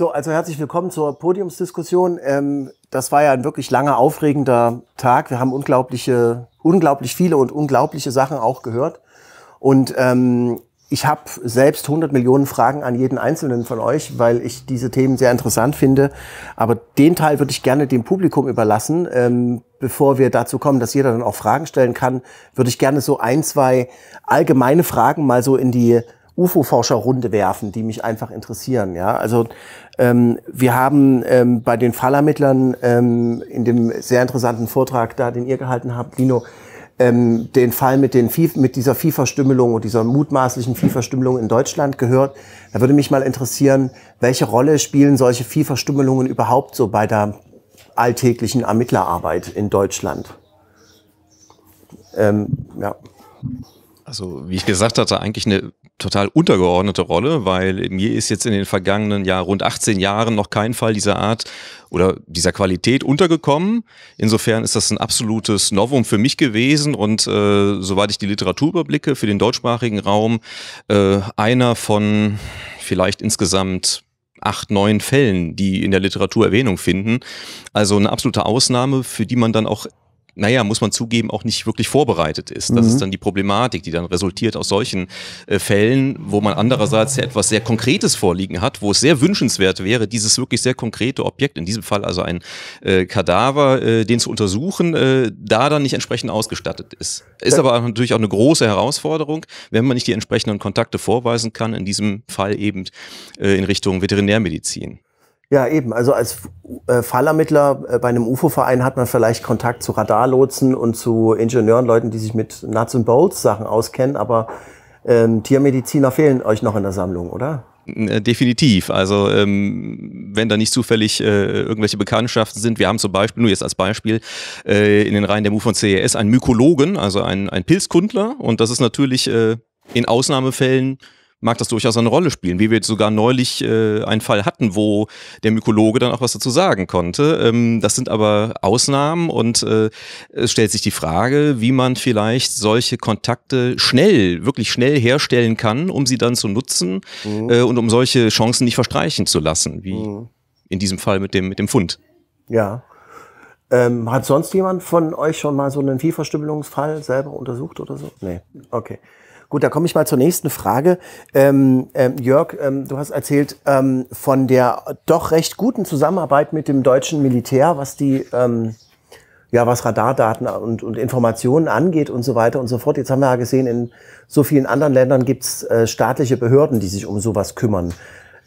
So, also herzlich willkommen zur Podiumsdiskussion. Ähm, das war ja ein wirklich langer, aufregender Tag. Wir haben unglaubliche, unglaublich viele und unglaubliche Sachen auch gehört. Und ähm, ich habe selbst 100 Millionen Fragen an jeden einzelnen von euch, weil ich diese Themen sehr interessant finde. Aber den Teil würde ich gerne dem Publikum überlassen. Ähm, bevor wir dazu kommen, dass jeder dann auch Fragen stellen kann, würde ich gerne so ein, zwei allgemeine Fragen mal so in die UFO-Forscherrunde werfen, die mich einfach interessieren. Ja, also ähm, wir haben ähm, bei den Fallermittlern ähm, in dem sehr interessanten Vortrag da, den ihr gehalten habt, Lino, ähm, den Fall mit, den Vieh, mit dieser Viehverstümmelung und dieser mutmaßlichen Viehverstümmelung in Deutschland gehört. Da würde mich mal interessieren, welche Rolle spielen solche Viehverstümmelungen überhaupt so bei der alltäglichen Ermittlerarbeit in Deutschland? Ähm, ja. Also, wie ich gesagt hatte, eigentlich eine total untergeordnete Rolle, weil mir ist jetzt in den vergangenen ja rund 18 Jahren noch kein Fall dieser Art oder dieser Qualität untergekommen. Insofern ist das ein absolutes Novum für mich gewesen und äh, soweit ich die Literatur überblicke für den deutschsprachigen Raum, äh, einer von vielleicht insgesamt acht, neun Fällen, die in der Literatur Erwähnung finden. Also eine absolute Ausnahme, für die man dann auch naja, muss man zugeben, auch nicht wirklich vorbereitet ist. Das mhm. ist dann die Problematik, die dann resultiert aus solchen äh, Fällen, wo man andererseits ja etwas sehr Konkretes vorliegen hat, wo es sehr wünschenswert wäre, dieses wirklich sehr konkrete Objekt, in diesem Fall also ein äh, Kadaver, äh, den zu untersuchen, äh, da dann nicht entsprechend ausgestattet ist. Ist aber natürlich auch eine große Herausforderung, wenn man nicht die entsprechenden Kontakte vorweisen kann, in diesem Fall eben äh, in Richtung Veterinärmedizin. Ja, eben. Also als äh, Fallermittler äh, bei einem UFO-Verein hat man vielleicht Kontakt zu Radarlotsen und zu Ingenieuren, Leuten, die sich mit Nuts and Bolts Sachen auskennen, aber ähm, Tiermediziner fehlen euch noch in der Sammlung, oder? Äh, definitiv. Also ähm, wenn da nicht zufällig äh, irgendwelche Bekanntschaften sind, wir haben zum Beispiel, nur jetzt als Beispiel, äh, in den Reihen der MU von CES einen Mykologen, also einen, einen Pilzkundler und das ist natürlich äh, in Ausnahmefällen mag das durchaus eine Rolle spielen, wie wir jetzt sogar neulich äh, einen Fall hatten, wo der Mykologe dann auch was dazu sagen konnte. Ähm, das sind aber Ausnahmen und äh, es stellt sich die Frage, wie man vielleicht solche Kontakte schnell, wirklich schnell herstellen kann, um sie dann zu nutzen mhm. äh, und um solche Chancen nicht verstreichen zu lassen, wie mhm. in diesem Fall mit dem, mit dem Fund. Ja. Ähm, hat sonst jemand von euch schon mal so einen Viehverstümmelungsfall selber untersucht oder so? Nee. Okay. Gut, da komme ich mal zur nächsten Frage. Ähm, ähm, Jörg, ähm, du hast erzählt ähm, von der doch recht guten Zusammenarbeit mit dem deutschen Militär, was die ähm, ja, was Radardaten und, und Informationen angeht und so weiter und so fort. Jetzt haben wir ja gesehen, in so vielen anderen Ländern gibt's äh, staatliche Behörden, die sich um sowas kümmern.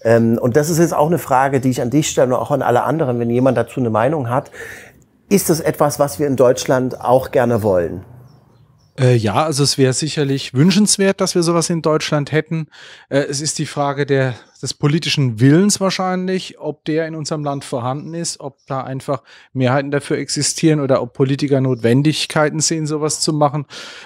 Ähm, und das ist jetzt auch eine Frage, die ich an dich stelle und auch an alle anderen, wenn jemand dazu eine Meinung hat. Ist das etwas, was wir in Deutschland auch gerne wollen? Äh, ja, also es wäre sicherlich wünschenswert, dass wir sowas in Deutschland hätten. Äh, es ist die Frage der des politischen Willens wahrscheinlich, ob der in unserem Land vorhanden ist, ob da einfach Mehrheiten dafür existieren oder ob Politiker Notwendigkeiten sehen, sowas zu machen.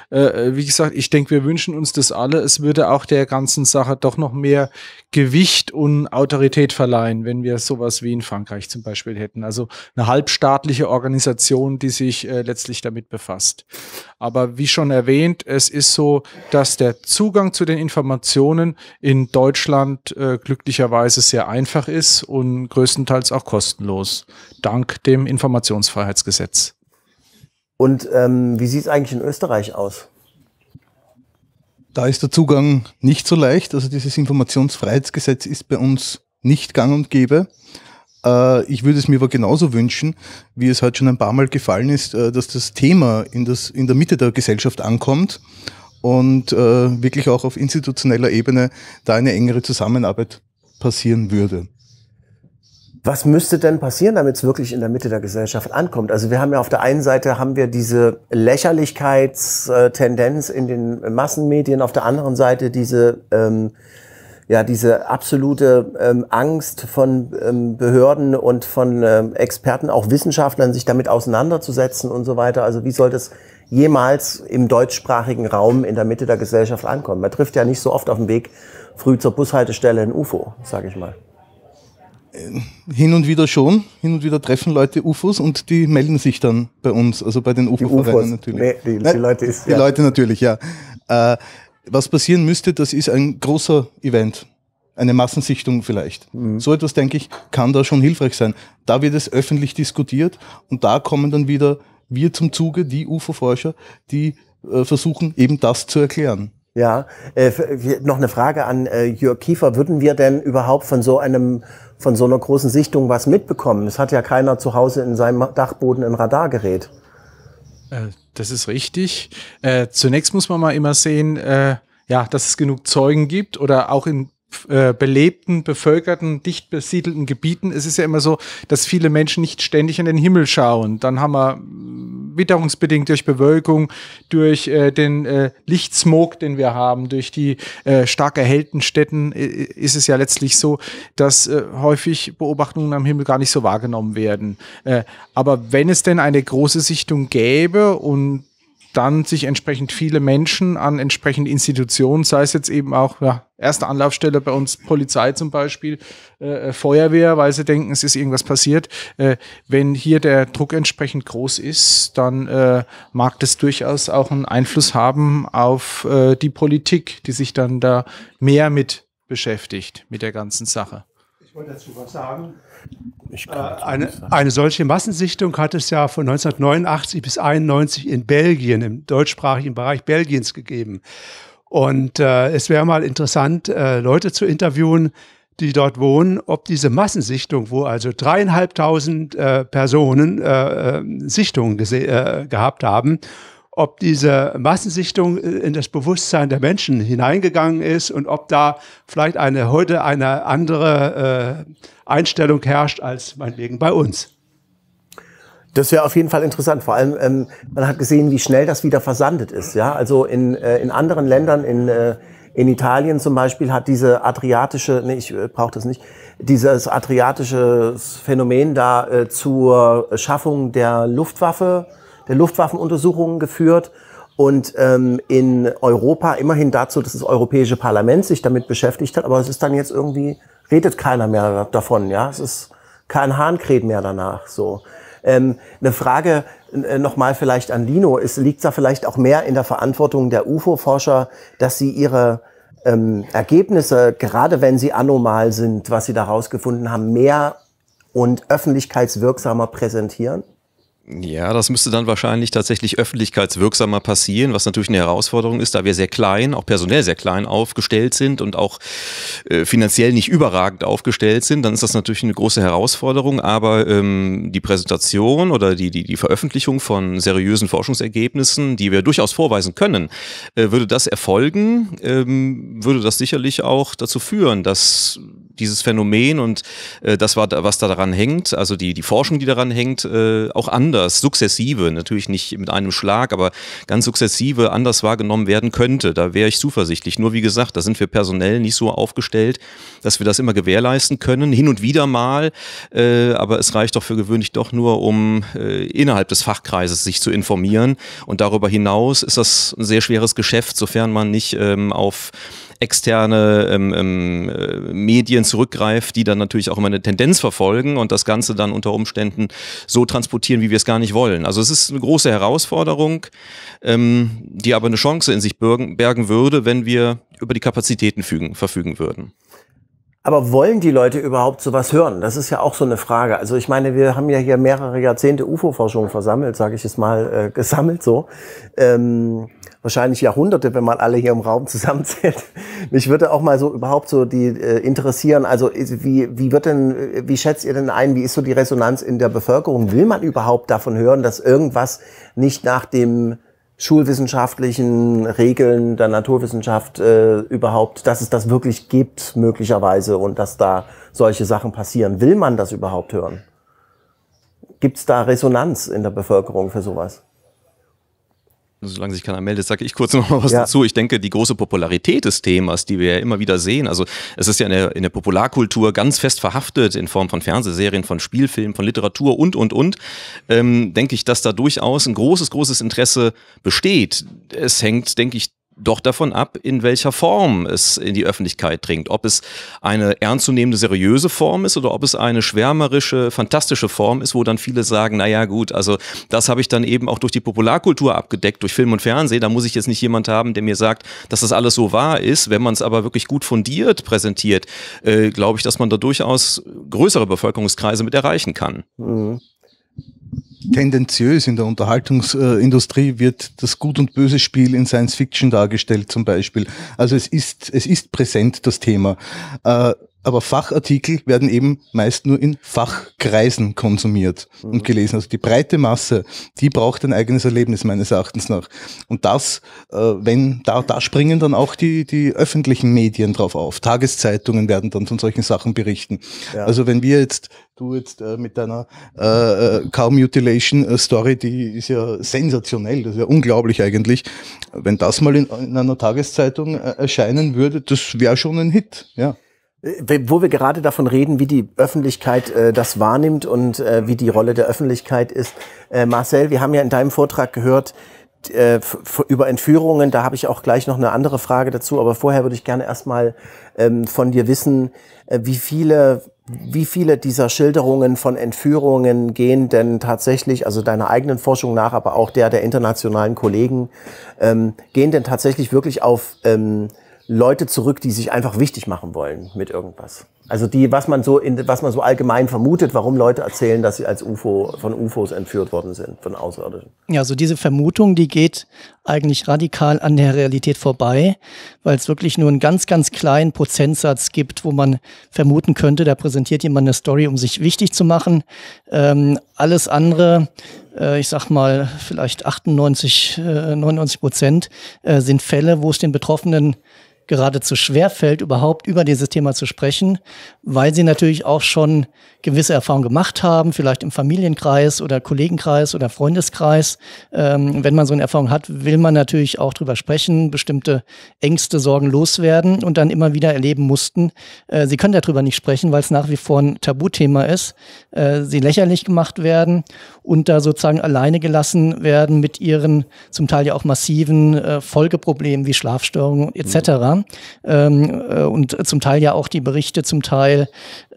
Äh, äh, wie gesagt, ich denke, wir wünschen uns das alle. Es würde auch der ganzen Sache doch noch mehr Gewicht und Autorität verleihen, wenn wir sowas wie in Frankreich zum Beispiel hätten. Also eine halbstaatliche Organisation, die sich äh, letztlich damit befasst. Aber wie schon erwähnt, es ist so, dass der Zugang zu den Informationen in Deutschland äh, glücklicherweise sehr einfach ist und größtenteils auch kostenlos, dank dem Informationsfreiheitsgesetz. Und ähm, wie sieht es eigentlich in Österreich aus? Da ist der Zugang nicht so leicht. Also dieses Informationsfreiheitsgesetz ist bei uns nicht gang und gäbe. Äh, ich würde es mir aber genauso wünschen, wie es heute schon ein paar Mal gefallen ist, äh, dass das Thema in, das, in der Mitte der Gesellschaft ankommt und äh, wirklich auch auf institutioneller Ebene da eine engere Zusammenarbeit passieren würde. Was müsste denn passieren, damit es wirklich in der Mitte der Gesellschaft ankommt? Also wir haben ja auf der einen Seite haben wir diese Lächerlichkeitstendenz in den Massenmedien, auf der anderen Seite diese ähm, ja diese absolute ähm, Angst von ähm, Behörden und von ähm, Experten, auch Wissenschaftlern, sich damit auseinanderzusetzen und so weiter. Also wie soll das jemals im deutschsprachigen Raum in der Mitte der Gesellschaft ankommen. Man trifft ja nicht so oft auf dem Weg früh zur Bushaltestelle ein UFO, sage ich mal. Äh, hin und wieder schon. Hin und wieder treffen Leute UFOs und die melden sich dann bei uns, also bei den UFO-Vereinen natürlich. Nee, die, die, Leute ist, Die ja. Leute natürlich, ja. Äh, was passieren müsste, das ist ein großer Event. eine Massensichtung vielleicht. Mhm. So etwas, denke ich, kann da schon hilfreich sein. Da wird es öffentlich diskutiert und da kommen dann wieder wir zum Zuge, die UFO-Forscher, die äh, versuchen eben das zu erklären. Ja, äh, noch eine Frage an äh, Jörg Kiefer. Würden wir denn überhaupt von so einem, von so einer großen Sichtung was mitbekommen? Es hat ja keiner zu Hause in seinem Dachboden ein Radargerät. Äh, das ist richtig. Zunächst muss man mal immer sehen, ja, dass es genug Zeugen gibt oder auch in äh, belebten, bevölkerten, dicht besiedelten Gebieten. Es ist ja immer so, dass viele Menschen nicht ständig in den Himmel schauen. Dann haben wir witterungsbedingt durch Bewölkung, durch äh, den äh, Lichtsmog, den wir haben, durch die äh, stark erhellten Städten äh, ist es ja letztlich so, dass äh, häufig Beobachtungen am Himmel gar nicht so wahrgenommen werden. Äh, aber wenn es denn eine große Sichtung gäbe und dann sich entsprechend viele Menschen an entsprechende Institutionen, sei es jetzt eben auch ja, erste Anlaufstelle bei uns Polizei zum Beispiel, äh, äh, Feuerwehr, weil sie denken, es ist irgendwas passiert. Äh, wenn hier der Druck entsprechend groß ist, dann äh, mag das durchaus auch einen Einfluss haben auf äh, die Politik, die sich dann da mehr mit beschäftigt, mit der ganzen Sache. Ich wollte dazu was sagen. Äh, eine, eine, solche Massensichtung hat es ja von 1989 bis 1991 in Belgien, im deutschsprachigen Bereich Belgiens gegeben. Und äh, es wäre mal interessant, äh, Leute zu interviewen, die dort wohnen, ob diese Massensichtung, wo also dreieinhalbtausend äh, Personen äh, äh Sichtungen gehabt haben, ob diese Massensichtung äh, in das Bewusstsein der Menschen hineingegangen ist und ob da vielleicht eine heute eine andere äh, Einstellung herrscht als meinetwegen bei uns. Das wäre auf jeden Fall interessant. Vor allem, ähm, man hat gesehen, wie schnell das wieder versandet ist. Ja, also in, äh, in anderen Ländern, in, äh, in Italien zum Beispiel, hat diese adriatische, nee, ich äh, brauche das nicht, dieses adriatische Phänomen da äh, zur Schaffung der Luftwaffe der Luftwaffenuntersuchungen geführt und ähm, in Europa immerhin dazu, dass das Europäische Parlament sich damit beschäftigt hat, aber es ist dann jetzt irgendwie, redet keiner mehr davon, ja, es ist kein Hahnkräht mehr danach, so. Ähm, eine Frage äh, nochmal vielleicht an Lino, es liegt da vielleicht auch mehr in der Verantwortung der UFO-Forscher, dass sie ihre ähm, Ergebnisse, gerade wenn sie anomal sind, was sie da rausgefunden haben, mehr und öffentlichkeitswirksamer präsentieren? Ja, das müsste dann wahrscheinlich tatsächlich öffentlichkeitswirksamer passieren, was natürlich eine Herausforderung ist, da wir sehr klein, auch personell sehr klein aufgestellt sind und auch äh, finanziell nicht überragend aufgestellt sind. Dann ist das natürlich eine große Herausforderung, aber ähm, die Präsentation oder die, die, die Veröffentlichung von seriösen Forschungsergebnissen, die wir durchaus vorweisen können, äh, würde das erfolgen, ähm, würde das sicherlich auch dazu führen, dass dieses Phänomen und äh, das, was da daran hängt, also die, die Forschung, die daran hängt, äh, auch anders, sukzessive, natürlich nicht mit einem Schlag, aber ganz sukzessive anders wahrgenommen werden könnte. Da wäre ich zuversichtlich. Nur wie gesagt, da sind wir personell nicht so aufgestellt, dass wir das immer gewährleisten können. Hin und wieder mal, äh, aber es reicht doch für gewöhnlich doch nur, um äh, innerhalb des Fachkreises sich zu informieren. Und darüber hinaus ist das ein sehr schweres Geschäft, sofern man nicht ähm, auf externe ähm, ähm, äh, Medien zurückgreift, die dann natürlich auch immer eine Tendenz verfolgen und das Ganze dann unter Umständen so transportieren, wie wir es gar nicht wollen. Also es ist eine große Herausforderung, ähm, die aber eine Chance in sich bergen, würde, wenn wir über die Kapazitäten fügen, verfügen würden. Aber wollen die Leute überhaupt sowas hören? Das ist ja auch so eine Frage. Also ich meine, wir haben ja hier mehrere Jahrzehnte UFO-Forschung versammelt, sage ich es mal, äh, gesammelt so. Ähm, wahrscheinlich Jahrhunderte, wenn man alle hier im Raum zusammenzählt. Mich würde auch mal so überhaupt so die äh, interessieren. Also wie, wie wird denn, wie schätzt ihr denn ein, wie ist so die Resonanz in der Bevölkerung? Will man überhaupt davon hören, dass irgendwas nicht nach dem schulwissenschaftlichen Regeln der Naturwissenschaft äh, überhaupt, dass es das wirklich gibt, möglicherweise, und dass da solche Sachen passieren. Will man das überhaupt hören? Gibt es da Resonanz in der Bevölkerung für sowas? Solange sich keiner meldet, sage ich kurz noch mal was ja. dazu. Ich denke, die große Popularität des Themas, die wir ja immer wieder sehen, also es ist ja in der, in der Popularkultur ganz fest verhaftet in Form von Fernsehserien, von Spielfilmen, von Literatur und, und, und, ähm, denke ich, dass da durchaus ein großes, großes Interesse besteht. Es hängt, denke ich, doch davon ab, in welcher Form es in die Öffentlichkeit dringt. Ob es eine ernstzunehmende, seriöse Form ist oder ob es eine schwärmerische, fantastische Form ist, wo dann viele sagen, naja gut, also das habe ich dann eben auch durch die Popularkultur abgedeckt, durch Film und Fernsehen. Da muss ich jetzt nicht jemand haben, der mir sagt, dass das alles so wahr ist. Wenn man es aber wirklich gut fundiert präsentiert, äh, glaube ich, dass man da durchaus größere Bevölkerungskreise mit erreichen kann. Mhm tendenziös in der Unterhaltungsindustrie wird das Gut- und Böse-Spiel in Science Fiction dargestellt zum Beispiel. Also es ist, es ist präsent, das Thema. Äh, aber Fachartikel werden eben meist nur in Fachkreisen konsumiert mhm. und gelesen. Also die breite Masse, die braucht ein eigenes Erlebnis meines Erachtens nach. Und das, äh, wenn, da, da springen dann auch die, die öffentlichen Medien drauf auf. Tageszeitungen werden dann von solchen Sachen berichten. Ja. Also wenn wir jetzt du jetzt äh, mit deiner äh, äh Cow Mutilation äh, Story, die ist ja sensationell, das ist ja unglaublich eigentlich. Wenn das mal in, in einer Tageszeitung äh, erscheinen würde, das wäre schon ein Hit, ja. Äh, wo wir gerade davon reden, wie die Öffentlichkeit äh, das wahrnimmt und äh, wie die Rolle der Öffentlichkeit ist. Äh, Marcel, wir haben ja in deinem Vortrag gehört äh, über Entführungen. Da habe ich auch gleich noch eine andere Frage dazu. Aber vorher würde ich gerne erstmal ähm, von dir wissen, äh, wie viele wie viele dieser Schilderungen von Entführungen gehen denn tatsächlich, also deiner eigenen Forschung nach, aber auch der der internationalen Kollegen, ähm, gehen denn tatsächlich wirklich auf ähm, Leute zurück, die sich einfach wichtig machen wollen mit irgendwas. Also die, was man so in, was man so allgemein vermutet, warum Leute erzählen, dass sie als UFO von UFOs entführt worden sind, von Außerirdischen. Ja, also diese Vermutung, die geht eigentlich radikal an der Realität vorbei, weil es wirklich nur einen ganz, ganz kleinen Prozentsatz gibt, wo man vermuten könnte, da präsentiert jemand eine Story, um sich wichtig zu machen. Ähm, alles andere, äh, ich sag mal vielleicht 98, äh, 99 Prozent, äh, sind Fälle, wo es den Betroffenen geradezu schwer fällt, überhaupt über dieses Thema zu sprechen, weil sie natürlich auch schon gewisse Erfahrungen gemacht haben, vielleicht im Familienkreis oder Kollegenkreis oder Freundeskreis. Ähm, wenn man so eine Erfahrung hat, will man natürlich auch drüber sprechen, bestimmte Ängste, Sorgen loswerden und dann immer wieder erleben mussten. Äh, sie können darüber nicht sprechen, weil es nach wie vor ein Tabuthema ist. Äh, sie lächerlich gemacht werden und da sozusagen alleine gelassen werden mit ihren zum Teil ja auch massiven äh, Folgeproblemen wie Schlafstörungen etc. Mhm. Ähm, äh, und zum Teil ja auch die Berichte zum Teil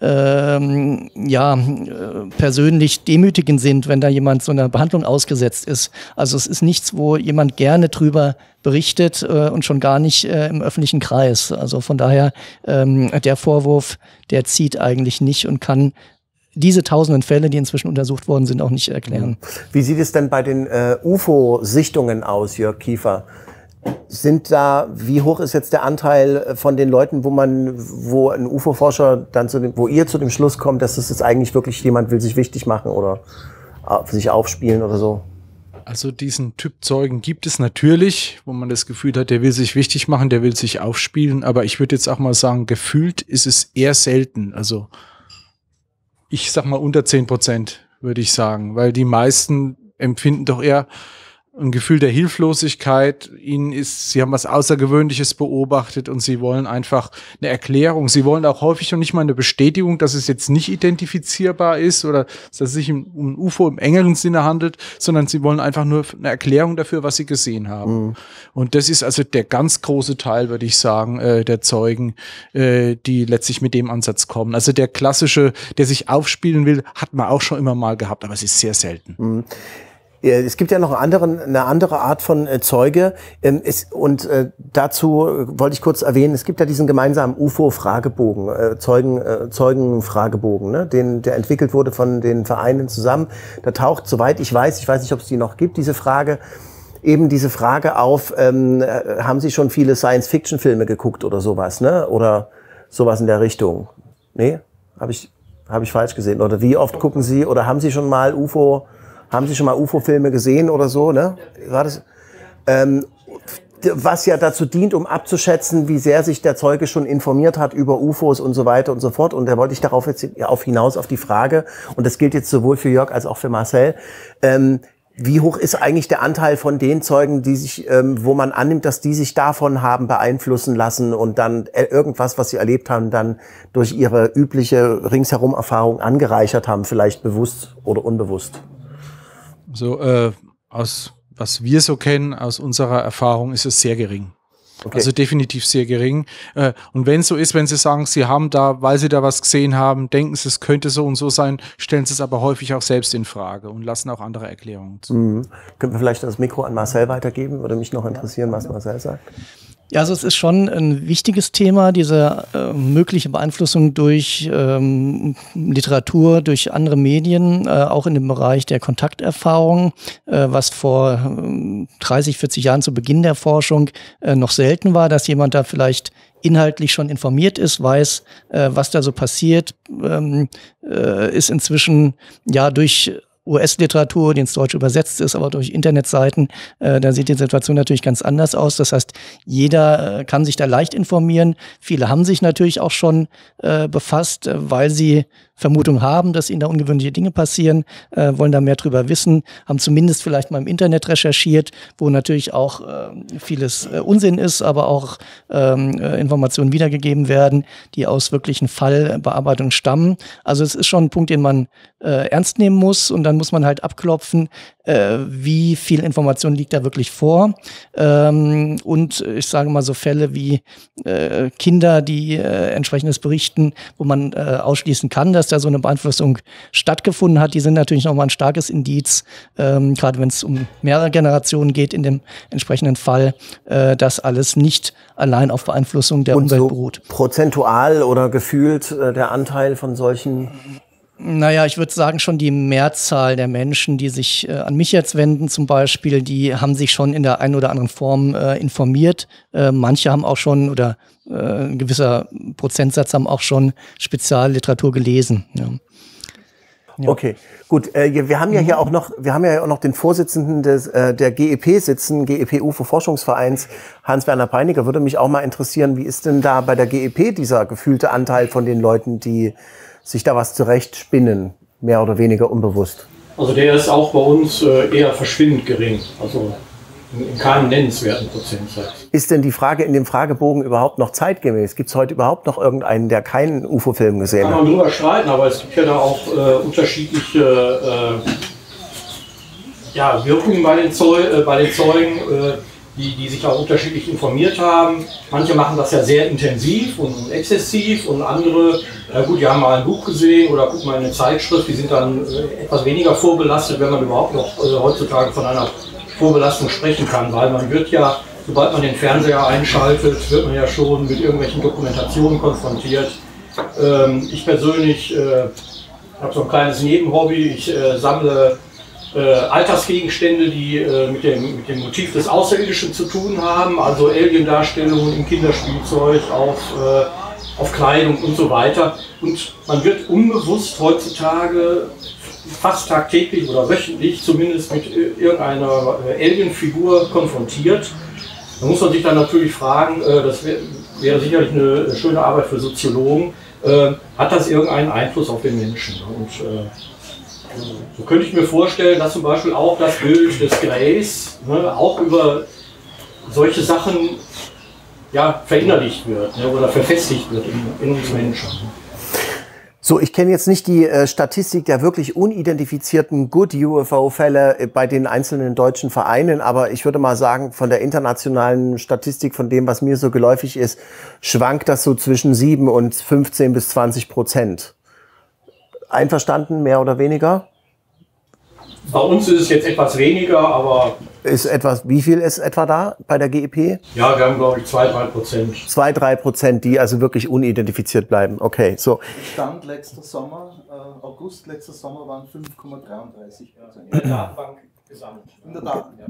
ähm, ja äh, persönlich demütigend sind, wenn da jemand so einer Behandlung ausgesetzt ist. Also es ist nichts, wo jemand gerne drüber berichtet äh, und schon gar nicht äh, im öffentlichen Kreis. Also von daher ähm, der Vorwurf, der zieht eigentlich nicht und kann diese tausenden Fälle, die inzwischen untersucht worden sind, auch nicht erklären. Wie sieht es denn bei den äh, UFO-Sichtungen aus, Jörg Kiefer? Sind da, wie hoch ist jetzt der Anteil äh, von den Leuten, wo man, wo ein UFO-Forscher dann zu dem, wo ihr zu dem Schluss kommt, dass es jetzt eigentlich wirklich jemand will sich wichtig machen oder äh, sich aufspielen oder so? Also diesen Typ Zeugen gibt es natürlich, wo man das Gefühl hat, der will sich wichtig machen, der will sich aufspielen, aber ich würde jetzt auch mal sagen, gefühlt ist es eher selten. Also ich sag mal unter zehn Prozent, würde ich sagen, weil die meisten empfinden doch eher, ein Gefühl der Hilflosigkeit. Ihnen ist, sie haben was Außergewöhnliches beobachtet und sie wollen einfach eine Erklärung. Sie wollen auch häufig noch nicht mal eine Bestätigung, dass es jetzt nicht identifizierbar ist oder dass es sich um ein UFO im engeren Sinne handelt, sondern sie wollen einfach nur eine Erklärung dafür, was sie gesehen haben. Mhm. Und das ist also der ganz große Teil, würde ich sagen, äh, der Zeugen, äh, die letztlich mit dem Ansatz kommen. Also der klassische, der sich aufspielen will, hat man auch schon immer mal gehabt, aber es ist sehr selten. Mhm. Es gibt ja noch anderen, eine andere Art von äh, Zeuge. Ähm, und äh, dazu wollte ich kurz erwähnen, es gibt ja diesen gemeinsamen UFO-Fragebogen, äh, Zeugen, Zeugen-Fragebogen, ne? den, der entwickelt wurde von den Vereinen zusammen. Da taucht, soweit ich weiß, ich weiß nicht, ob es die noch gibt, diese Frage, eben diese Frage auf, ähm, haben Sie schon viele Science-Fiction-Filme geguckt oder sowas, ne? Oder sowas in der Richtung? Nee? Habe ich, hab ich falsch gesehen? Oder wie oft gucken Sie oder haben Sie schon mal UFO- haben Sie schon mal UFO-Filme gesehen oder so, ne? War das? Ähm, was ja dazu dient, um abzuschätzen, wie sehr sich der Zeuge schon informiert hat über UFOs und so weiter und so fort. Und da wollte ich darauf jetzt auf hinaus auf die Frage, und das gilt jetzt sowohl für Jörg als auch für Marcel, ähm, wie hoch ist eigentlich der Anteil von den Zeugen, die sich, ähm, wo man annimmt, dass die sich davon haben beeinflussen lassen und dann äh, irgendwas, was sie erlebt haben, dann durch ihre übliche ringsherum Erfahrung angereichert haben, vielleicht bewusst oder unbewusst? So, äh, aus was wir so kennen, aus unserer Erfahrung, ist es sehr gering. Okay. Also definitiv sehr gering. Äh, und wenn es so ist, wenn Sie sagen, Sie haben da, weil Sie da was gesehen haben, denken Sie, es könnte so und so sein, stellen Sie es aber häufig auch selbst in Frage und lassen auch andere Erklärungen zu. Mhm. Können wir vielleicht das Mikro an Marcel weitergeben? Würde mich noch interessieren, was Marcel sagt. Ja, also es ist schon ein wichtiges Thema, diese äh, mögliche Beeinflussung durch ähm, Literatur, durch andere Medien, äh, auch in dem Bereich der Kontakterfahrung, äh, was vor äh, 30, 40 Jahren zu Beginn der Forschung äh, noch selten war, dass jemand da vielleicht inhaltlich schon informiert ist, weiß, äh, was da so passiert, ähm, äh, ist inzwischen ja durch US-Literatur, die ins Deutsche übersetzt ist, aber durch Internetseiten, äh, da sieht die Situation natürlich ganz anders aus. Das heißt, jeder äh, kann sich da leicht informieren. Viele haben sich natürlich auch schon äh, befasst, äh, weil sie Vermutung haben, dass ihnen da ungewöhnliche Dinge passieren, äh, wollen da mehr drüber wissen, haben zumindest vielleicht mal im Internet recherchiert, wo natürlich auch äh, vieles äh, Unsinn ist, aber auch ähm, äh, Informationen wiedergegeben werden, die aus wirklichen Fallbearbeitungen stammen. Also es ist schon ein Punkt, den man äh, ernst nehmen muss und dann muss man halt abklopfen, äh, wie viel Information liegt da wirklich vor. Ähm, und ich sage mal so Fälle wie Kinder, die entsprechendes berichten, wo man ausschließen kann, dass da so eine Beeinflussung stattgefunden hat, die sind natürlich nochmal ein starkes Indiz, ähm, gerade wenn es um mehrere Generationen geht in dem entsprechenden Fall, äh, dass alles nicht allein auf Beeinflussung der Und Umwelt so beruht. Prozentual oder gefühlt äh, der Anteil von solchen naja, ich würde sagen, schon die Mehrzahl der Menschen, die sich äh, an mich jetzt wenden zum Beispiel, die haben sich schon in der einen oder anderen Form äh, informiert. Äh, manche haben auch schon oder äh, ein gewisser Prozentsatz haben auch schon Spezialliteratur gelesen. Ja. Ja. Okay, gut. Äh, wir haben ja hier auch noch, wir haben ja auch noch den Vorsitzenden des, äh, der GEP sitzen, GEP UFO Forschungsvereins, Hans-Werner Peiniger. Würde mich auch mal interessieren, wie ist denn da bei der GEP dieser gefühlte Anteil von den Leuten, die sich da was zurecht spinnen, mehr oder weniger unbewusst? Also der ist auch bei uns äh, eher verschwindend gering, also in keinem nennenswerten Prozentsatz. Ist denn die Frage in dem Fragebogen überhaupt noch zeitgemäß? Gibt es heute überhaupt noch irgendeinen, der keinen UFO-Film gesehen hat? Kann man drüber streiten, aber es gibt ja da auch äh, unterschiedliche äh, ja, Wirkungen bei den, Zeu äh, bei den Zeugen. Die, die sich auch unterschiedlich informiert haben. Manche machen das ja sehr intensiv und exzessiv und andere, na gut, die haben mal ein Buch gesehen oder gucken mal in eine Zeitschrift, die sind dann äh, etwas weniger vorbelastet, wenn man überhaupt noch äh, heutzutage von einer Vorbelastung sprechen kann, weil man wird ja, sobald man den Fernseher einschaltet, wird man ja schon mit irgendwelchen Dokumentationen konfrontiert. Ähm, ich persönlich äh, habe so ein kleines Nebenhobby, ich äh, sammle äh, Alltagsgegenstände, die äh, mit, dem, mit dem Motiv des Außerirdischen zu tun haben, also Alien-Darstellungen im Kinderspielzeug, auf, äh, auf Kleidung und so weiter. Und man wird unbewusst heutzutage fast tagtäglich oder wöchentlich zumindest mit irgendeiner äh, Alien-Figur konfrontiert. Da muss man sich dann natürlich fragen, äh, das wär, wäre sicherlich eine schöne Arbeit für Soziologen, äh, hat das irgendeinen Einfluss auf den Menschen? Und so könnte ich mir vorstellen, dass zum Beispiel auch das Bild des Grays ne, auch über solche Sachen ja, verinnerlicht wird ne, oder verfestigt wird in, in uns Menschen. So, ich kenne jetzt nicht die äh, Statistik der wirklich unidentifizierten Good UFO-Fälle äh, bei den einzelnen deutschen Vereinen, aber ich würde mal sagen, von der internationalen Statistik, von dem, was mir so geläufig ist, schwankt das so zwischen 7 und 15 bis 20 Prozent. Einverstanden, mehr oder weniger? Bei uns ist es jetzt etwas weniger, aber. Ist etwas, wie viel ist etwa da bei der GEP? Ja, wir haben, glaube ich, zwei, drei Prozent. Zwei, drei Prozent, die also wirklich unidentifiziert bleiben. Okay, so. Stand letzter Sommer, äh, August letzter Sommer waren 5,33 Prozent. In der Datenbank gesammelt. In der Daten, ja.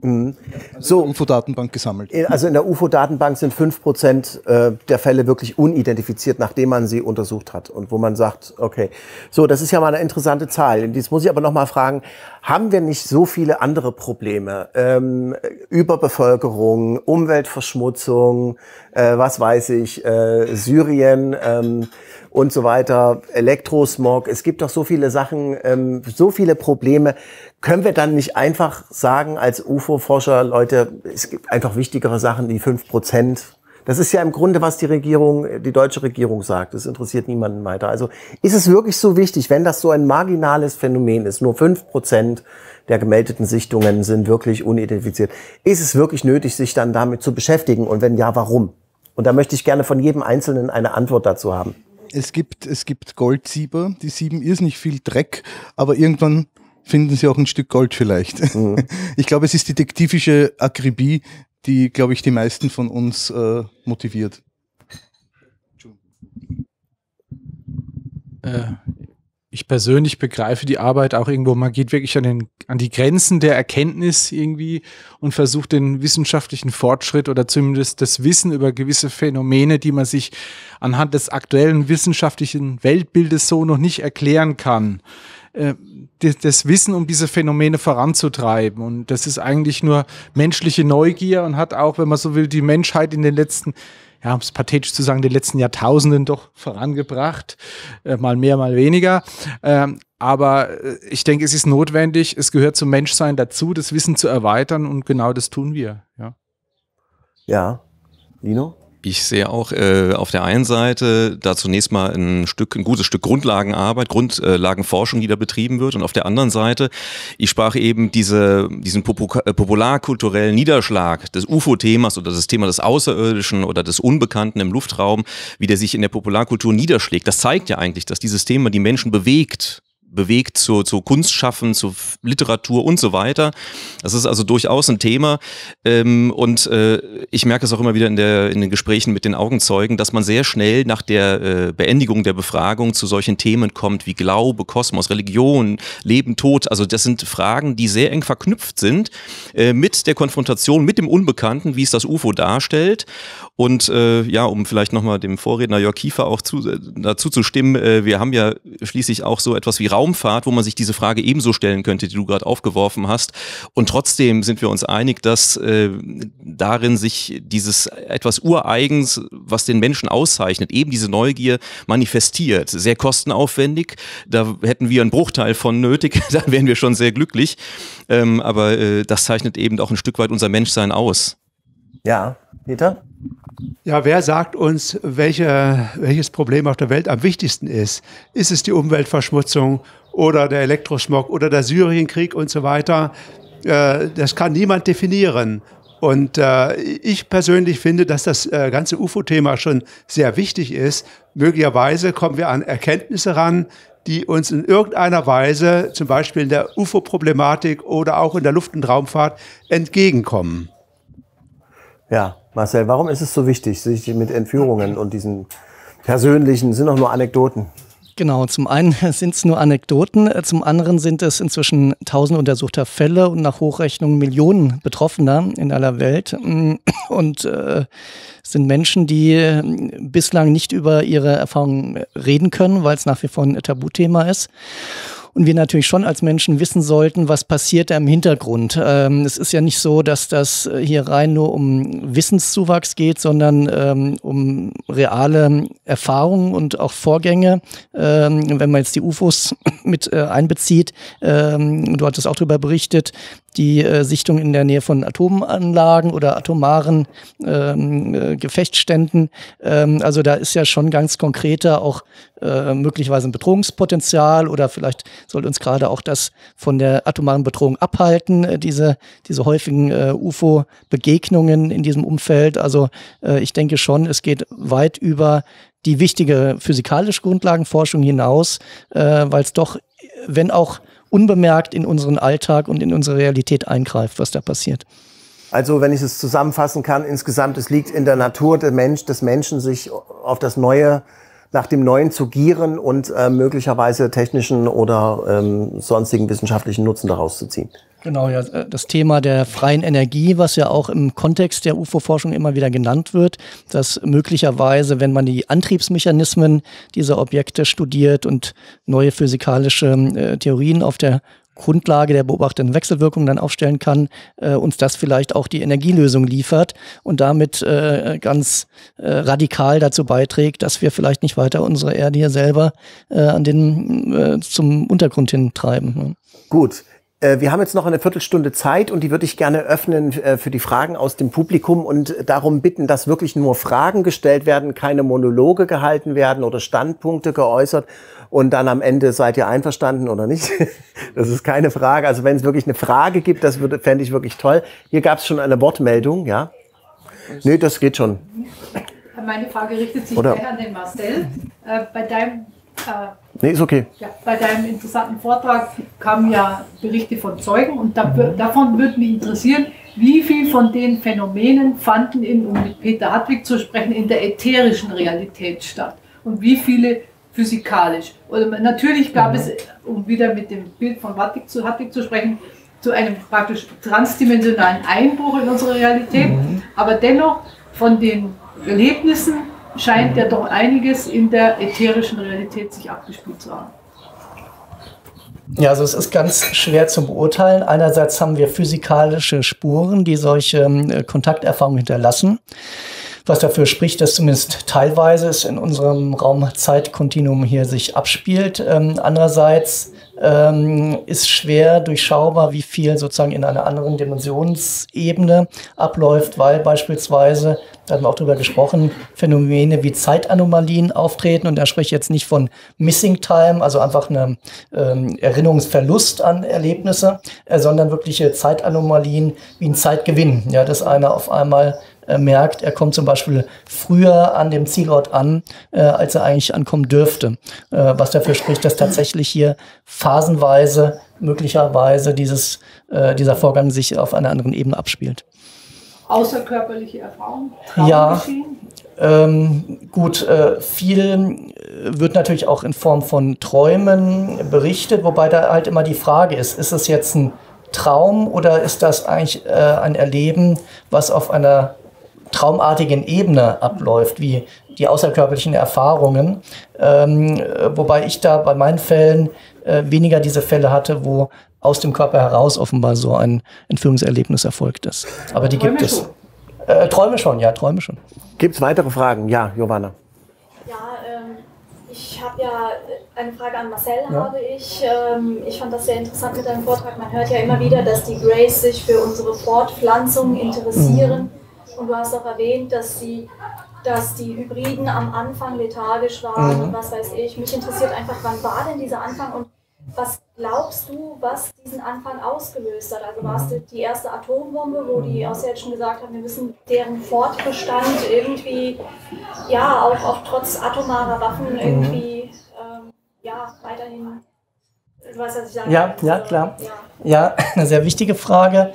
Mhm. So, UFO-Datenbank gesammelt. Also in der UFO-Datenbank sind 5% äh, der Fälle wirklich unidentifiziert, nachdem man sie untersucht hat. Und wo man sagt, okay, so, das ist ja mal eine interessante Zahl. Jetzt muss ich aber nochmal fragen, haben wir nicht so viele andere Probleme? Ähm, Überbevölkerung, Umweltverschmutzung, äh, was weiß ich, äh, Syrien, ähm, und so weiter, Elektrosmog. Es gibt doch so viele Sachen, ähm, so viele Probleme. Können wir dann nicht einfach sagen als UFO-Forscher, Leute, es gibt einfach wichtigere Sachen, die fünf Prozent, Das ist ja im Grunde, was die Regierung, die deutsche Regierung sagt. Das interessiert niemanden weiter. Also ist es wirklich so wichtig, wenn das so ein marginales Phänomen ist, nur fünf Prozent der gemeldeten Sichtungen sind wirklich unidentifiziert, ist es wirklich nötig, sich dann damit zu beschäftigen? Und wenn ja, warum? Und da möchte ich gerne von jedem Einzelnen eine Antwort dazu haben. Es gibt, es gibt Goldsieber, die sieben irrsinnig viel Dreck, aber irgendwann finden sie auch ein Stück Gold vielleicht. Mhm. Ich glaube, es ist detektivische Akribie, die, glaube ich, die meisten von uns äh, motiviert. Äh, ich persönlich begreife die Arbeit auch irgendwo, man geht wirklich an, den, an die Grenzen der Erkenntnis irgendwie und versucht den wissenschaftlichen Fortschritt oder zumindest das Wissen über gewisse Phänomene, die man sich anhand des aktuellen wissenschaftlichen Weltbildes so noch nicht erklären kann, äh, das Wissen um diese Phänomene voranzutreiben. Und das ist eigentlich nur menschliche Neugier und hat auch, wenn man so will, die Menschheit in den letzten ja, um es pathetisch zu sagen, den letzten Jahrtausenden doch vorangebracht, äh, mal mehr, mal weniger. Ähm, aber äh, ich denke, es ist notwendig, es gehört zum Menschsein dazu, das Wissen zu erweitern und genau das tun wir. Ja, ja. Lino? Ich sehe auch äh, auf der einen Seite da zunächst mal ein Stück, ein gutes Stück Grundlagenarbeit, Grundlagenforschung, die da betrieben wird. Und auf der anderen Seite, ich sprach eben diese, diesen äh, popularkulturellen Niederschlag des UFO-Themas oder das Thema des Außerirdischen oder des Unbekannten im Luftraum, wie der sich in der Popularkultur niederschlägt. Das zeigt ja eigentlich, dass dieses Thema die Menschen bewegt bewegt zu, zu Kunstschaffen, zu Literatur und so weiter. Das ist also durchaus ein Thema. Ähm, und äh, ich merke es auch immer wieder in, der, in den Gesprächen mit den Augenzeugen, dass man sehr schnell nach der äh, Beendigung der Befragung zu solchen Themen kommt wie Glaube, Kosmos, Religion, Leben, Tod. Also das sind Fragen, die sehr eng verknüpft sind äh, mit der Konfrontation mit dem Unbekannten, wie es das UFO darstellt. Und äh, ja, um vielleicht nochmal dem Vorredner Jörg Kiefer auch zu, äh, dazu zu stimmen, äh, wir haben ja schließlich auch so etwas wie Raumfahrt, wo man sich diese Frage ebenso stellen könnte, die du gerade aufgeworfen hast. Und trotzdem sind wir uns einig, dass äh, darin sich dieses etwas Ureigens, was den Menschen auszeichnet, eben diese Neugier manifestiert. Sehr kostenaufwendig, da hätten wir einen Bruchteil von nötig, da wären wir schon sehr glücklich. Ähm, aber äh, das zeichnet eben auch ein Stück weit unser Menschsein aus. Ja, Peter? Ja, wer sagt uns, welche, welches Problem auf der Welt am wichtigsten ist? Ist es die Umweltverschmutzung oder der Elektrosmog oder der Syrienkrieg und so weiter? Äh, das kann niemand definieren. Und äh, ich persönlich finde, dass das äh, ganze UFO-Thema schon sehr wichtig ist. Möglicherweise kommen wir an Erkenntnisse ran, die uns in irgendeiner Weise, zum Beispiel in der UFO-Problematik oder auch in der Luft- und Raumfahrt, entgegenkommen. Ja, Marcel, warum ist es so wichtig, sich mit Entführungen und diesen persönlichen, sind doch nur Anekdoten? Genau, zum einen sind es nur Anekdoten, zum anderen sind es inzwischen tausend untersuchter Fälle und nach Hochrechnung Millionen Betroffener in aller Welt. Und äh, sind Menschen, die äh, bislang nicht über ihre Erfahrungen reden können, weil es nach wie vor ein Tabuthema ist und wir natürlich schon als Menschen wissen sollten, was passiert da im Hintergrund. Ähm, es ist ja nicht so, dass das hier rein nur um Wissenszuwachs geht, sondern ähm, um reale Erfahrungen und auch Vorgänge. Ähm, wenn man jetzt die UFOs mit äh, einbezieht, ähm, du hattest auch darüber berichtet, die äh, Sichtung in der Nähe von Atomanlagen oder atomaren ähm, äh, Gefechtsständen. Ähm, also da ist ja schon ganz konkreter auch äh, möglicherweise ein Bedrohungspotenzial oder vielleicht soll uns gerade auch das von der atomaren Bedrohung abhalten, äh, diese, diese häufigen äh, UFO-Begegnungen in diesem Umfeld. Also äh, ich denke schon, es geht weit über die wichtige physikalische Grundlagenforschung hinaus, äh, weil es doch, wenn auch unbemerkt in unseren Alltag und in unsere Realität eingreift, was da passiert. Also, wenn ich es zusammenfassen kann, insgesamt, es liegt in der Natur des, Mensch, des Menschen, sich auf das Neue, nach dem Neuen zu gieren und äh, möglicherweise technischen oder ähm, sonstigen wissenschaftlichen Nutzen daraus zu ziehen. Genau, ja, äh, das Thema der freien Energie, was ja auch im Kontext der UFO-Forschung immer wieder genannt wird, dass möglicherweise, wenn man die Antriebsmechanismen dieser Objekte studiert und neue physikalische äh, Theorien auf der Grundlage der beobachteten Wechselwirkung dann aufstellen kann, äh, uns das vielleicht auch die Energielösung liefert und damit äh, ganz äh, radikal dazu beiträgt, dass wir vielleicht nicht weiter unsere Erde hier selber äh, an den, zum Untergrund hin treiben. Gut, wir haben jetzt noch eine Viertelstunde Zeit und die würde ich gerne öffnen äh, für die Fragen aus dem Publikum und darum bitten, dass wirklich nur Fragen gestellt werden, keine Monologe gehalten werden oder Standpunkte geäußert und dann am Ende seid ihr einverstanden oder nicht. Das ist keine Frage. Also wenn es wirklich eine Frage gibt, das würde, fände ich wirklich toll. Hier gab es schon eine Wortmeldung, ja? Nee, das geht schon. Meine Frage richtet sich oder? an den Marcel. Äh, bei deinem äh, nee, ist okay. Ja, bei deinem interessanten Vortrag kamen ja Berichte von Zeugen und da, davon würde mich interessieren, wie viel von den Phänomenen fanden in, um mit Peter Hartwig zu sprechen, in der ätherischen Realität statt und wie viele physikalisch. Oder natürlich gab mhm. es, um wieder mit dem Bild von Hartwig zu, Hartwig zu sprechen, zu einem praktisch transdimensionalen Einbruch in unsere Realität, mhm. aber dennoch von den Erlebnissen scheint ja doch einiges in der ätherischen Realität sich abgespielt zu haben. Ja, also es ist ganz schwer zu beurteilen. Einerseits haben wir physikalische Spuren, die solche äh, Kontakterfahrungen hinterlassen, was dafür spricht, dass zumindest teilweise es in unserem Raum-Zeit-Kontinuum hier sich abspielt. Ähm, andererseits ähm, ist schwer durchschaubar, wie viel sozusagen in einer anderen Dimensionsebene abläuft, weil beispielsweise, da hatten wir auch drüber gesprochen, Phänomene wie Zeitanomalien auftreten und da spreche ich jetzt nicht von Missing Time, also einfach eine ähm, Erinnerungsverlust an Erlebnisse, äh, sondern wirkliche Zeitanomalien wie ein Zeitgewinn, ja, dass einer auf einmal äh, merkt, er kommt zum Beispiel früher an dem Zielort an, äh, als er eigentlich ankommen dürfte. Äh, was dafür spricht, dass tatsächlich hier phasenweise möglicherweise dieses, äh, dieser Vorgang sich auf einer anderen Ebene abspielt. Außerkörperliche Erfahrung? Ja. Ähm, gut, äh, viel wird natürlich auch in Form von Träumen berichtet, wobei da halt immer die Frage ist, ist es jetzt ein Traum oder ist das eigentlich äh, ein Erleben, was auf einer traumartigen Ebene abläuft, wie die außerkörperlichen Erfahrungen. Ähm, wobei ich da bei meinen Fällen äh, weniger diese Fälle hatte, wo aus dem Körper heraus offenbar so ein Entführungserlebnis erfolgt ist. Aber die Träume gibt es. Äh, Träume schon, ja, Träume schon. Gibt es weitere Fragen? Ja, Giovanna. Ja, ähm, ich habe ja eine Frage an Marcel, ja. habe ich. Ähm, ich fand das sehr interessant mit deinem Vortrag. Man hört ja immer wieder, dass die Grays sich für unsere Fortpflanzung interessieren. Mhm. Und du hast auch erwähnt, dass, sie, dass die Hybriden am Anfang lethargisch waren mhm. und was weiß ich. Mich interessiert einfach, wann war denn dieser Anfang und was glaubst du, was diesen Anfang ausgelöst hat? Also war es die erste Atombombe, wo die Außerirdischen gesagt haben, wir müssen deren Fortbestand irgendwie, ja, auch, auch trotz atomarer Waffen mhm. irgendwie, ähm, ja, weiterhin, du weißt, was ich sagen Ja, ja, klar. Ja. ja, eine sehr wichtige Frage.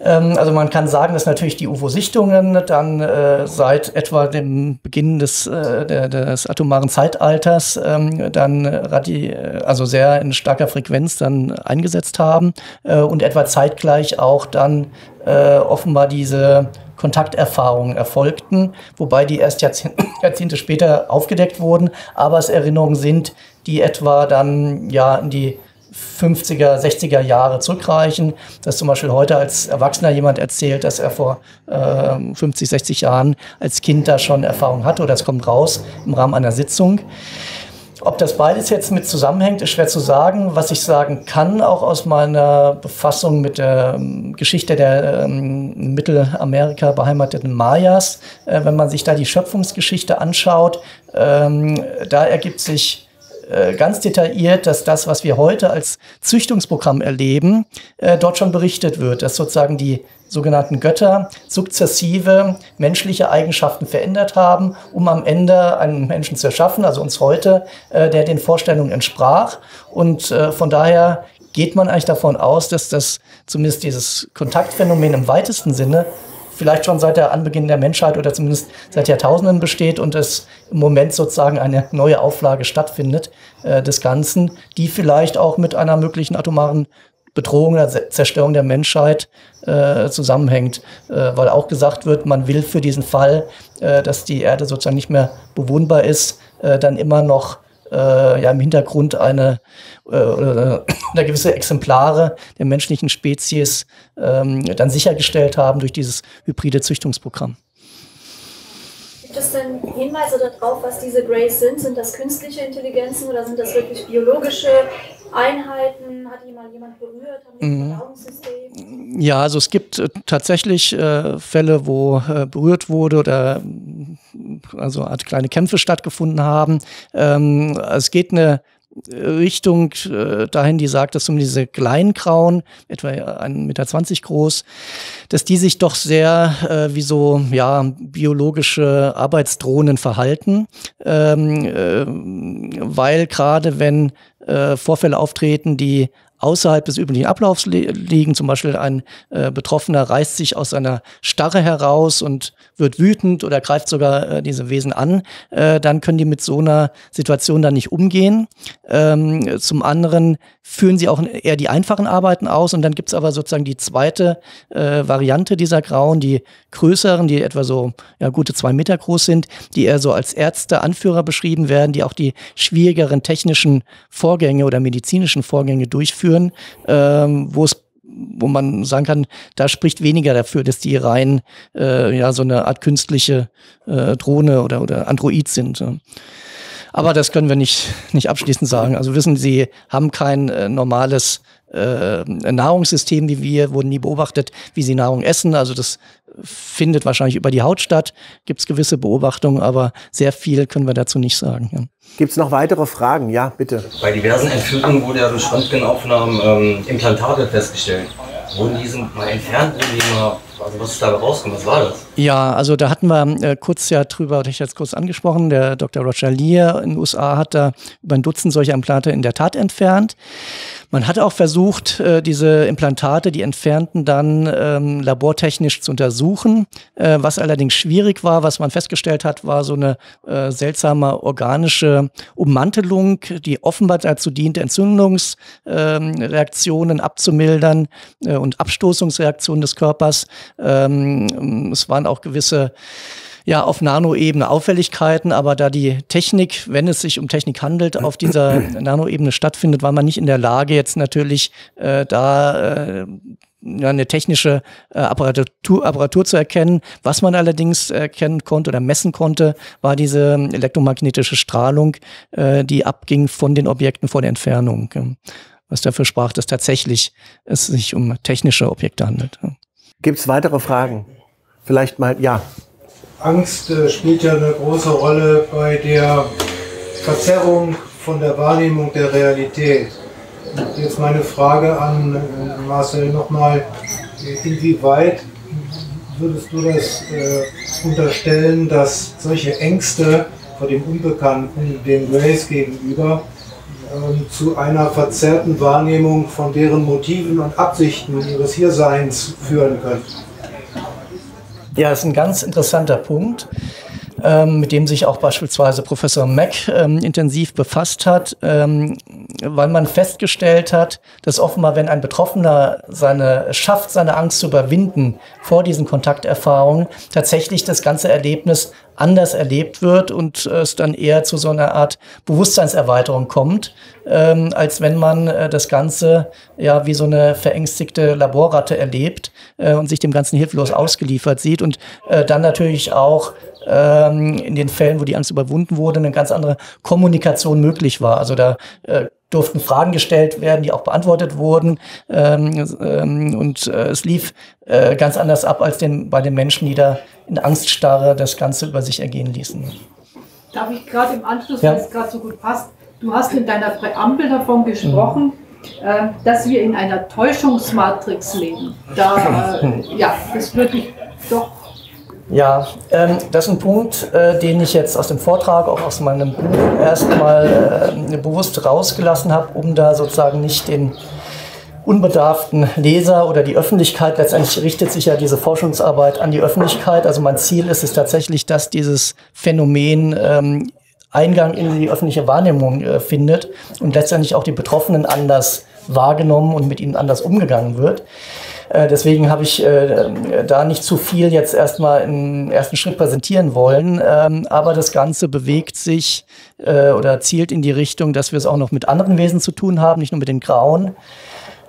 Ähm, also man kann sagen, dass natürlich die UFO-Sichtungen dann äh, seit etwa dem Beginn des, äh, der, des atomaren Zeitalters ähm, dann radi also sehr in starker Frequenz dann eingesetzt haben äh, und etwa zeitgleich auch dann äh, offenbar diese Kontakterfahrungen erfolgten, wobei die erst Jahrzehnte, Jahrzehnte später aufgedeckt wurden, aber es Erinnerungen sind, die etwa dann ja in die 50er, 60er Jahre zurückreichen, dass zum Beispiel heute als Erwachsener jemand erzählt, dass er vor äh, 50, 60 Jahren als Kind da schon Erfahrung hatte oder es kommt raus im Rahmen einer Sitzung. Ob das beides jetzt mit zusammenhängt, ist schwer zu sagen. Was ich sagen kann, auch aus meiner Befassung mit der ähm, Geschichte der ähm, Mittelamerika beheimateten Mayas, äh, wenn man sich da die Schöpfungsgeschichte anschaut, ähm, da ergibt sich äh, ganz detailliert, dass das, was wir heute als Züchtungsprogramm erleben, äh, dort schon berichtet wird, dass sozusagen die sogenannten Götter sukzessive menschliche Eigenschaften verändert haben, um am Ende einen Menschen zu erschaffen, also uns heute, äh, der den Vorstellungen entsprach. Und äh, von daher geht man eigentlich davon aus, dass das zumindest dieses Kontaktphänomen im weitesten Sinne vielleicht schon seit der Anbeginn der Menschheit oder zumindest seit Jahrtausenden besteht und es im Moment sozusagen eine neue Auflage stattfindet äh, des Ganzen, die vielleicht auch mit einer möglichen atomaren Bedrohung oder Zerstörung der Menschheit äh, zusammenhängt, äh, weil auch gesagt wird, man will für diesen Fall, äh, dass die Erde sozusagen nicht mehr bewohnbar ist, äh, dann immer noch äh, ja im Hintergrund eine äh, oder, gewisse Exemplare der menschlichen Spezies ähm, dann sichergestellt haben durch dieses hybride Züchtungsprogramm. Gibt es denn Hinweise darauf, was diese Grays sind? Sind das künstliche Intelligenzen oder sind das wirklich biologische Einheiten? Hat mal jemand berührt? Haben die mhm. Ja, also es gibt äh, tatsächlich äh, Fälle, wo äh, berührt wurde oder also Art kleine Kämpfe stattgefunden haben. Ähm, es geht eine Richtung äh, dahin, die sagt, dass um diese kleinen Grauen, etwa 1,20 Meter groß, dass die sich doch sehr äh, wie so ja, biologische Arbeitsdrohnen verhalten, ähm, äh, weil gerade wenn äh, Vorfälle auftreten, die außerhalb des üblichen Ablaufs liegen. Zum Beispiel ein äh, Betroffener reißt sich aus seiner Starre heraus und wird wütend oder greift sogar äh, diese Wesen an. Äh, dann können die mit so einer Situation dann nicht umgehen. Ähm, zum anderen führen sie auch eher die einfachen Arbeiten aus und dann gibt's aber sozusagen die zweite äh, Variante dieser Grauen, die größeren, die etwa so ja, gute zwei Meter groß sind, die eher so als Ärzte, Anführer beschrieben werden, die auch die schwierigeren technischen Vorgänge oder medizinischen Vorgänge durchführen, ähm, wo es wo man sagen kann, da spricht weniger dafür, dass die rein äh, ja so eine Art künstliche äh, Drohne oder oder Android sind. Aber das können wir nicht nicht abschließend sagen. Also wissen Sie, haben kein äh, normales äh, Nahrungssystem wie wir, wurden nie beobachtet, wie sie Nahrung essen. Also das findet wahrscheinlich über die Haut statt. Gibt es gewisse Beobachtungen, aber sehr viel können wir dazu nicht sagen. Ja. Gibt es noch weitere Fragen? Ja, bitte. Bei diversen Entführungen wurde ja durch Röntgenaufnahmen ähm, Implantate festgestellt. Wurden die mal entfernt? Wurden die mal also was ist da rausgekommen? Was war das? Ja, also da hatten wir äh, kurz ja drüber, hatte ich jetzt kurz angesprochen, der Dr. Roger Lear in den USA hat da über ein Dutzend solcher Implantate in der Tat entfernt. Man hat auch versucht, äh, diese Implantate, die entfernten, dann ähm, labortechnisch zu untersuchen. Äh, was allerdings schwierig war, was man festgestellt hat, war so eine äh, seltsame organische Ummantelung, die offenbar dazu diente, Entzündungsreaktionen ähm, abzumildern äh, und Abstoßungsreaktionen des Körpers. Ähm, es waren auch gewisse ja auf Nanoebene Auffälligkeiten, aber da die Technik, wenn es sich um Technik handelt, auf dieser Nanoebene stattfindet, war man nicht in der Lage, jetzt natürlich äh, da äh, ja, eine technische äh, Apparatur, Apparatur zu erkennen. Was man allerdings erkennen konnte oder messen konnte, war diese elektromagnetische Strahlung, äh, die abging von den Objekten vor der Entfernung. Was dafür sprach, dass tatsächlich es sich um technische Objekte handelt. Gibt es weitere Fragen? Vielleicht mal, ja. Angst äh, spielt ja eine große Rolle bei der Verzerrung von der Wahrnehmung der Realität. Jetzt meine Frage an äh, Marcel nochmal, inwieweit würdest du das äh, unterstellen, dass solche Ängste vor dem Unbekannten, dem Grace gegenüber, ähm, zu einer verzerrten Wahrnehmung von deren Motiven und Absichten ihres Hierseins führen können? Ja, das ist ein ganz interessanter Punkt, ähm, mit dem sich auch beispielsweise Professor Mack ähm, intensiv befasst hat, ähm, weil man festgestellt hat, dass offenbar, wenn ein Betroffener seine schafft, seine Angst zu überwinden vor diesen Kontakterfahrungen, tatsächlich das ganze Erlebnis anders erlebt wird und äh, es dann eher zu so einer Art Bewusstseinserweiterung kommt, ähm, als wenn man äh, das Ganze ja wie so eine verängstigte Laborratte erlebt äh, und sich dem Ganzen hilflos ausgeliefert sieht und äh, dann natürlich auch ähm, in den Fällen, wo die Angst überwunden wurde, eine ganz andere Kommunikation möglich war. Also da äh, durften Fragen gestellt werden, die auch beantwortet wurden. Ähm, ähm, und äh, es lief äh, ganz anders ab als den, bei den Menschen, die da in Angststarre das Ganze über sich ergehen ließen. Darf ich gerade im Anschluss, ja. weil es gerade so gut passt, du hast in deiner Präambel davon gesprochen, mhm. äh, dass wir in einer Täuschungsmatrix leben. Da, äh, ja, das wirklich doch ja, ähm, das ist ein Punkt, äh, den ich jetzt aus dem Vortrag, auch aus meinem Buch erstmal äh, bewusst rausgelassen habe, um da sozusagen nicht den unbedarften Leser oder die Öffentlichkeit, letztendlich richtet sich ja diese Forschungsarbeit an die Öffentlichkeit. Also mein Ziel ist es tatsächlich, dass dieses Phänomen ähm, Eingang in die öffentliche Wahrnehmung äh, findet und letztendlich auch die Betroffenen anders wahrgenommen und mit ihnen anders umgegangen wird. Äh, deswegen habe ich äh, da nicht zu viel jetzt erstmal im ersten Schritt präsentieren wollen. Ähm, aber das Ganze bewegt sich äh, oder zielt in die Richtung, dass wir es auch noch mit anderen Wesen zu tun haben, nicht nur mit den Grauen.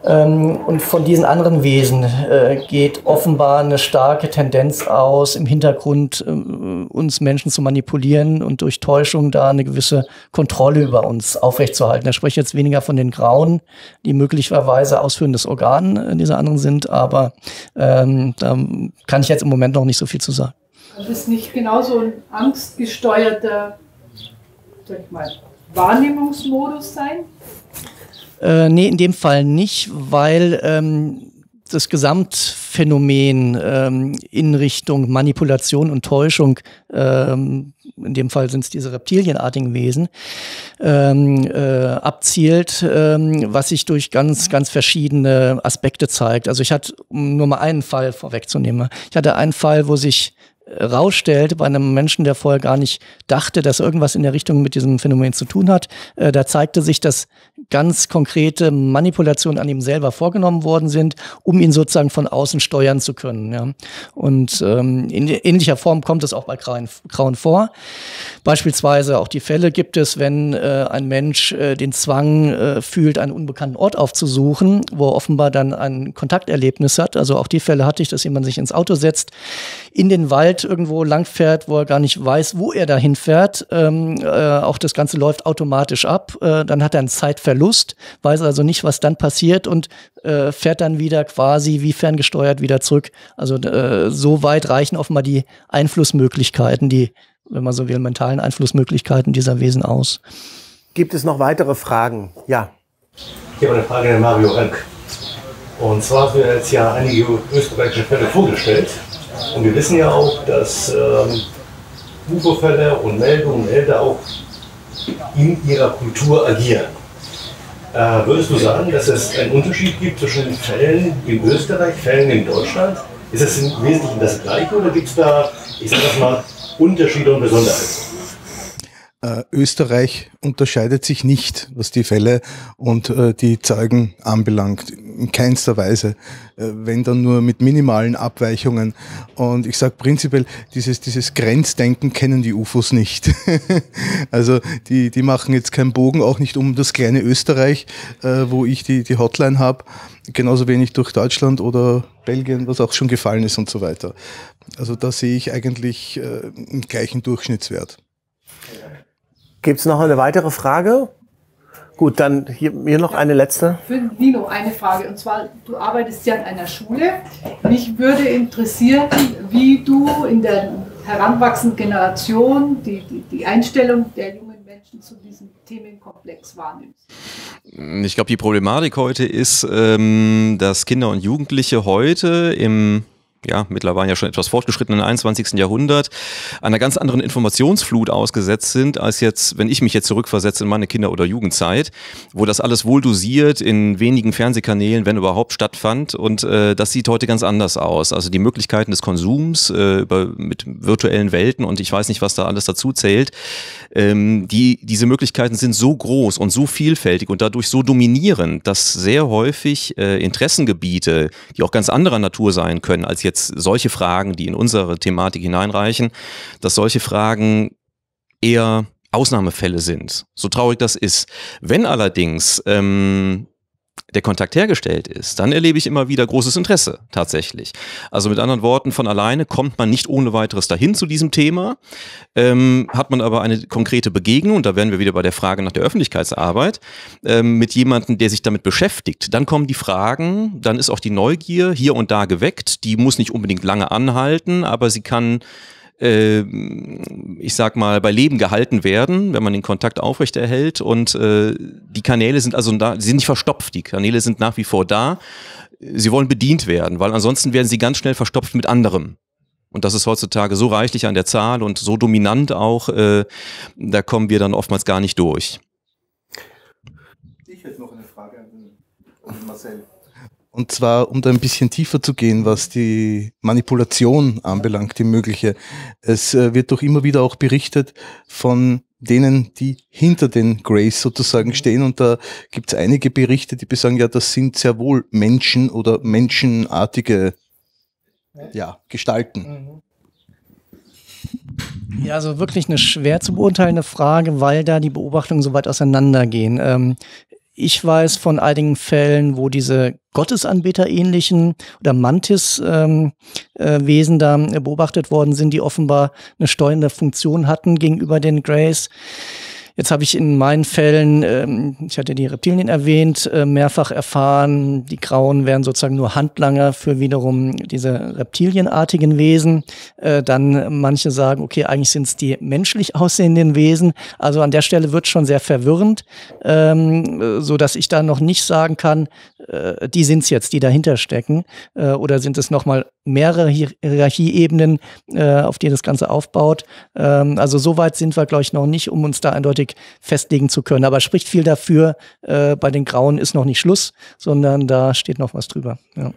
Ähm, und von diesen anderen Wesen äh, geht offenbar eine starke Tendenz aus, im Hintergrund äh, uns Menschen zu manipulieren und durch Täuschung da eine gewisse Kontrolle über uns aufrechtzuerhalten. Da spreche jetzt weniger von den Grauen, die möglicherweise ausführendes Organ dieser anderen sind, aber ähm, da kann ich jetzt im Moment noch nicht so viel zu sagen. Das ist nicht genauso ein angstgesteuerter, sag ich mal, Wahrnehmungsmodus sein? Äh, nee, in dem Fall nicht, weil ähm, das Gesamtphänomen ähm, in Richtung Manipulation und Täuschung, ähm, in dem Fall sind es diese reptilienartigen Wesen, ähm, äh, abzielt, ähm, was sich durch ganz, ganz verschiedene Aspekte zeigt. Also ich hatte, um nur mal einen Fall vorwegzunehmen, ich hatte einen Fall, wo sich rausstellt bei einem Menschen, der vorher gar nicht dachte, dass irgendwas in der Richtung mit diesem Phänomen zu tun hat. Äh, da zeigte sich, dass ganz konkrete Manipulationen an ihm selber vorgenommen worden sind, um ihn sozusagen von außen steuern zu können. Ja. Und ähm, in ähnlicher Form kommt es auch bei Grauen, Grauen vor. Beispielsweise auch die Fälle gibt es, wenn äh, ein Mensch äh, den Zwang äh, fühlt, einen unbekannten Ort aufzusuchen, wo er offenbar dann ein Kontakterlebnis hat. Also auch die Fälle hatte ich, dass jemand sich ins Auto setzt, in den Wald irgendwo langfährt, wo er gar nicht weiß, wo er dahin fährt. Ähm, äh, auch das Ganze läuft automatisch ab. Äh, dann hat er einen Zeitverlust, weiß also nicht, was dann passiert und äh, fährt dann wieder quasi wie ferngesteuert wieder zurück. Also äh, so weit reichen offenbar die Einflussmöglichkeiten, die, wenn man so will, mentalen Einflussmöglichkeiten dieser Wesen aus. Gibt es noch weitere Fragen? Ja. Ich habe eine Frage an Mario Rank. Und zwar haben wir jetzt ja einige österreichische Fälle vorgestellt. Und wir wissen ja auch, dass ähm, UFO-Fälle und Meldungen Elder auch in ihrer Kultur agieren. Äh, würdest du sagen, dass es einen Unterschied gibt zwischen Fällen in Österreich, Fällen in Deutschland? Ist es im Wesentlichen das Gleiche oder gibt es da, ich sage das mal, Unterschiede und Besonderheiten? Äh, Österreich unterscheidet sich nicht, was die Fälle und äh, die Zeugen anbelangt. In keinster Weise. Äh, wenn dann nur mit minimalen Abweichungen. Und ich sage prinzipiell, dieses, dieses Grenzdenken kennen die UFOs nicht. also die, die machen jetzt keinen Bogen, auch nicht um das kleine Österreich, äh, wo ich die, die Hotline habe. Genauso wenig durch Deutschland oder Belgien, was auch schon gefallen ist und so weiter. Also da sehe ich eigentlich äh, einen gleichen Durchschnittswert. Gibt es noch eine weitere Frage? Gut, dann hier, hier noch eine letzte. Für Nino eine Frage. Und zwar, du arbeitest ja an einer Schule. Mich würde interessieren, wie du in der heranwachsenden Generation die, die, die Einstellung der jungen Menschen zu diesem Themenkomplex wahrnimmst. Ich glaube, die Problematik heute ist, ähm, dass Kinder und Jugendliche heute im ja, mittlerweile ja schon etwas fortgeschrittenen 21. Jahrhundert einer ganz anderen Informationsflut ausgesetzt sind, als jetzt, wenn ich mich jetzt zurückversetze in meine Kinder- oder Jugendzeit, wo das alles wohl dosiert in wenigen Fernsehkanälen, wenn überhaupt, stattfand. Und äh, das sieht heute ganz anders aus. Also die Möglichkeiten des Konsums äh, über, mit virtuellen Welten und ich weiß nicht, was da alles dazu zählt, ähm, die, diese Möglichkeiten sind so groß und so vielfältig und dadurch so dominierend, dass sehr häufig äh, Interessengebiete, die auch ganz anderer Natur sein können, als jetzt solche Fragen, die in unsere Thematik hineinreichen, dass solche Fragen eher Ausnahmefälle sind, so traurig das ist. Wenn allerdings ähm, der Kontakt hergestellt ist, dann erlebe ich immer wieder großes Interesse tatsächlich. Also mit anderen Worten, von alleine kommt man nicht ohne weiteres dahin zu diesem Thema. Ähm, hat man aber eine konkrete Begegnung, und da wären wir wieder bei der Frage nach der Öffentlichkeitsarbeit, ähm, mit jemandem, der sich damit beschäftigt, dann kommen die Fragen, dann ist auch die Neugier hier und da geweckt. Die muss nicht unbedingt lange anhalten, aber sie kann äh, ich sag mal, bei Leben gehalten werden, wenn man den Kontakt aufrechterhält. Und äh, die Kanäle sind also da, sie sind nicht verstopft, die Kanäle sind nach wie vor da. Sie wollen bedient werden, weil ansonsten werden sie ganz schnell verstopft mit anderem. Und das ist heutzutage so reichlich an der Zahl und so dominant auch, äh, da kommen wir dann oftmals gar nicht durch. Ich hätte noch eine Frage an Marcel. Und zwar, um da ein bisschen tiefer zu gehen, was die Manipulation anbelangt, die mögliche. Es äh, wird doch immer wieder auch berichtet von denen, die hinter den Grays sozusagen stehen. Und da gibt es einige Berichte, die besagen, ja, das sind sehr wohl Menschen oder menschenartige ja, Gestalten. Ja, also wirklich eine schwer zu beurteilende Frage, weil da die Beobachtungen so weit auseinandergehen. Ähm, ich weiß von einigen Fällen, wo diese Gottesanbeterähnlichen oder Mantis-Wesen ähm, äh, da beobachtet worden sind, die offenbar eine steuernde Funktion hatten gegenüber den Greys. Jetzt habe ich in meinen Fällen, ähm, ich hatte die Reptilien erwähnt, äh, mehrfach erfahren, die Grauen wären sozusagen nur Handlanger für wiederum diese reptilienartigen Wesen. Äh, dann manche sagen, okay, eigentlich sind es die menschlich aussehenden Wesen. Also an der Stelle wird schon sehr verwirrend, ähm, so dass ich da noch nicht sagen kann, äh, die sind es jetzt, die dahinter stecken, äh, oder sind es nochmal mehrere Hierarchieebenen, äh, auf die das Ganze aufbaut. Ähm, also so weit sind wir, glaube ich, noch nicht, um uns da eindeutig festlegen zu können. Aber spricht viel dafür, äh, bei den Grauen ist noch nicht Schluss, sondern da steht noch was drüber. Ja.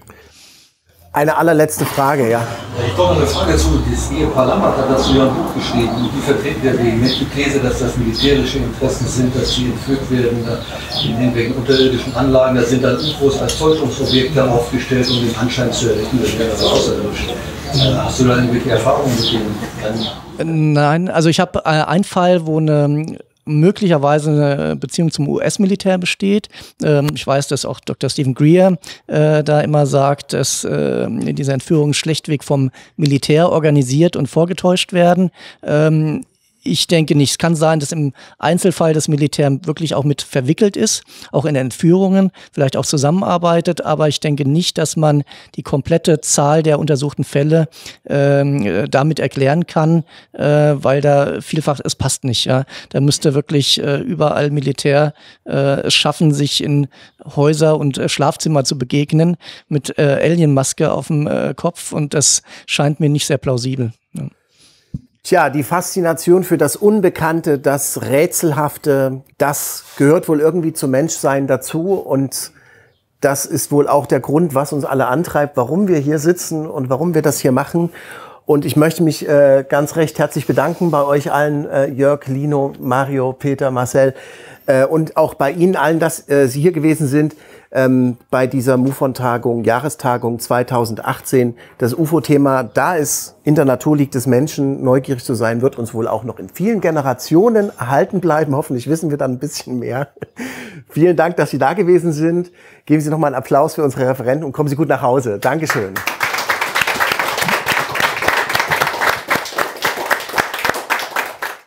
Eine allerletzte Frage, ja. Ich komme eine Frage zu. Das Ehepaar Lammert hat dazu ja ein Buch geschrieben. Und die vertreten ja die These, dass das militärische Interessen sind, dass sie entführt werden in irgendwelchen unterirdischen Anlagen. Da sind dann UFOs als Täuschungsobjekte aufgestellt, um den Anschein zu errichten, das wäre also außerirdisch. Äh, hast du da irgendwelche Erfahrungen mit denen? Nein, also ich habe äh, einen Fall, wo eine möglicherweise eine Beziehung zum US-Militär besteht. Ähm, ich weiß, dass auch Dr. Stephen Greer äh, da immer sagt, dass äh, diese Entführungen schlechtweg vom Militär organisiert und vorgetäuscht werden. Ähm, ich denke nicht. Es kann sein, dass im Einzelfall das Militär wirklich auch mit verwickelt ist, auch in Entführungen, vielleicht auch zusammenarbeitet, aber ich denke nicht, dass man die komplette Zahl der untersuchten Fälle ähm, damit erklären kann, äh, weil da vielfach, es passt nicht. Ja. Da müsste wirklich äh, überall Militär äh, es schaffen, sich in Häuser und äh, Schlafzimmer zu begegnen mit äh, Alienmaske auf dem äh, Kopf und das scheint mir nicht sehr plausibel. Ja. Tja, die Faszination für das Unbekannte, das Rätselhafte, das gehört wohl irgendwie zum Menschsein dazu und das ist wohl auch der Grund, was uns alle antreibt, warum wir hier sitzen und warum wir das hier machen. Und ich möchte mich äh, ganz recht herzlich bedanken bei euch allen, äh, Jörg, Lino, Mario, Peter, Marcel äh, und auch bei Ihnen allen, dass äh, Sie hier gewesen sind ähm, bei dieser MUFON-Tagung, Jahrestagung 2018. Das UFO-Thema, da es in der Natur liegt des Menschen, neugierig zu sein, wird uns wohl auch noch in vielen Generationen erhalten bleiben. Hoffentlich wissen wir dann ein bisschen mehr. Vielen Dank, dass Sie da gewesen sind. Geben Sie noch mal einen Applaus für unsere Referenten und kommen Sie gut nach Hause. Dankeschön.